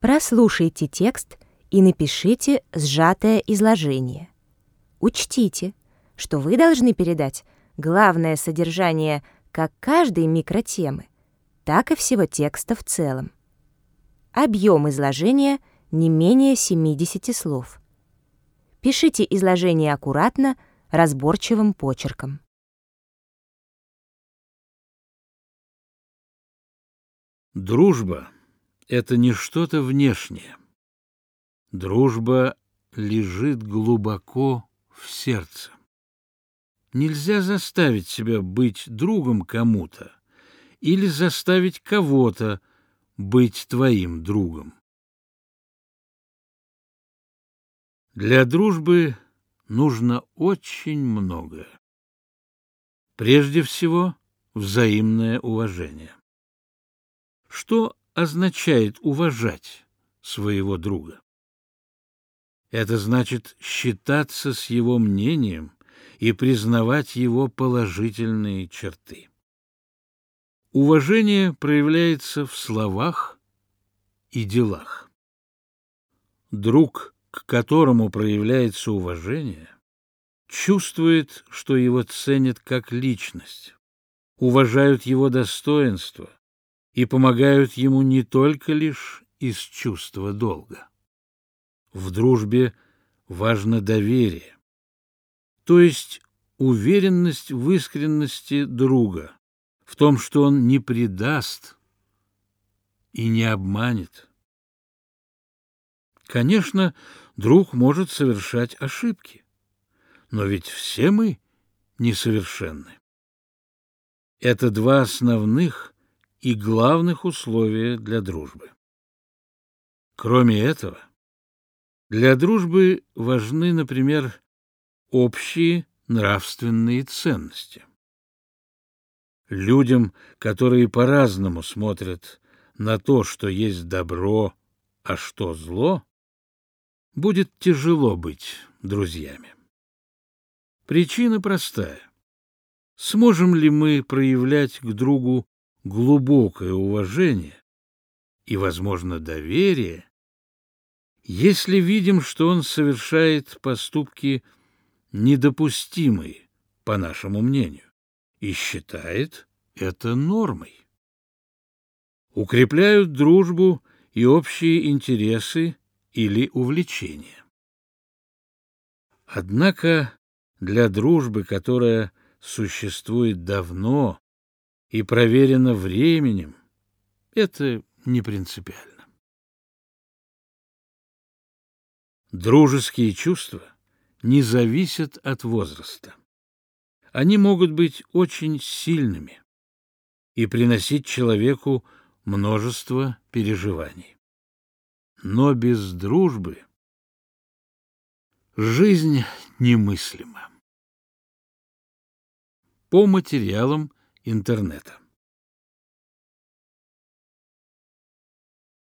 Прослушайте текст и напишите сжатое изложение. Учтите, что вы должны передать главное содержание как каждой микротемы, так и всего текста в целом. Объем изложения не менее 70 слов. Пишите изложение аккуратно, разборчивым почерком. Дружба — это не что-то внешнее. Дружба лежит глубоко в сердце. Нельзя заставить себя быть другом кому-то или заставить кого-то быть твоим другом. Для дружбы нужно очень многое. Прежде всего, взаимное уважение. Что означает уважать своего друга? Это значит считаться с его мнением и признавать его положительные черты. Уважение проявляется в словах и делах. Друг, к которому проявляется уважение, чувствует, что его ценят как личность, уважают его достоинство и помогают ему не только лишь из чувства долга. В дружбе важно доверие, то есть уверенность в искренности друга, в том, что он не предаст и не обманет. Конечно, друг может совершать ошибки, но ведь все мы несовершенны. Это два основных и главных условия для дружбы. Кроме этого, для дружбы важны, например, общие нравственные ценности. Людям, которые по-разному смотрят на то, что есть добро, а что зло, будет тяжело быть друзьями. Причина простая. Сможем ли мы проявлять к другу глубокое уважение и, возможно, доверие, если видим, что он совершает поступки недопустимые, по нашему мнению? и считает это нормой. Укрепляют дружбу и общие интересы или увлечения. Однако для дружбы, которая существует давно и проверена временем, это не принципиально. Дружеские чувства не зависят от возраста они могут быть очень сильными и приносить человеку множество переживаний. Но без дружбы жизнь немыслима. По материалам интернета.